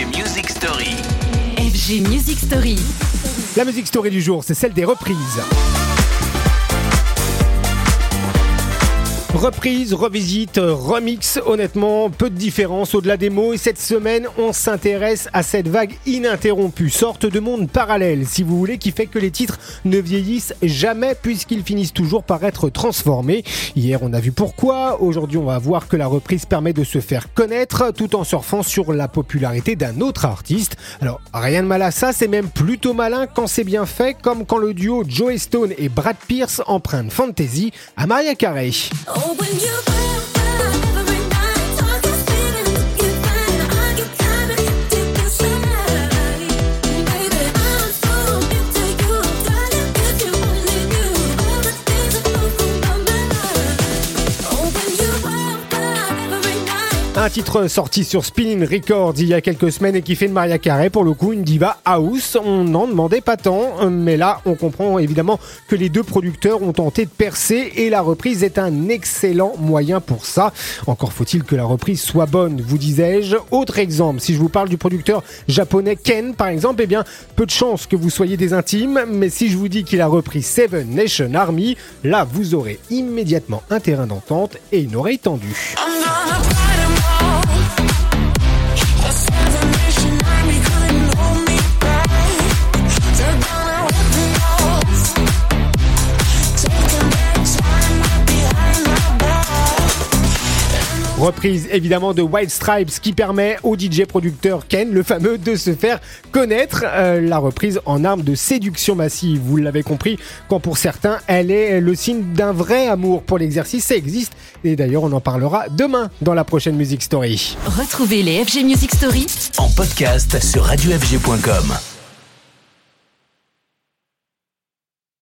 FG Music Story. FG Music Story. La musique story du jour, c'est celle des reprises. Reprise, revisite, remix, honnêtement, peu de différence au-delà des mots. Et cette semaine, on s'intéresse à cette vague ininterrompue, sorte de monde parallèle, si vous voulez, qui fait que les titres ne vieillissent jamais puisqu'ils finissent toujours par être transformés. Hier, on a vu pourquoi. Aujourd'hui, on va voir que la reprise permet de se faire connaître tout en surfant sur la popularité d'un autre artiste. Alors, rien de mal à ça, c'est même plutôt malin quand c'est bien fait, comme quand le duo Joe Stone et Brad Pierce empruntent Fantasy à Maria Carey. Oh, when you every Un titre sorti sur Spinning Records il y a quelques semaines et qui fait de Maria Carey pour le coup une diva house. On n'en demandait pas tant, mais là on comprend évidemment que les deux producteurs ont tenté de percer et la reprise est un excellent moyen pour ça. Encore faut-il que la reprise soit bonne, vous disais-je. Autre exemple, si je vous parle du producteur japonais Ken par exemple, eh bien peu de chance que vous soyez des intimes, mais si je vous dis qu'il a repris Seven Nation Army, là vous aurez immédiatement un terrain d'entente et une oreille tendue. Reprise évidemment de White Stripes qui permet au DJ producteur Ken, le fameux, de se faire connaître. Euh, la reprise en arme de séduction massive, vous l'avez compris, quand pour certains elle est le signe d'un vrai amour pour l'exercice, ça existe. Et d'ailleurs on en parlera demain dans la prochaine Music Story. Retrouvez les FG Music Story En podcast sur radiofg.com.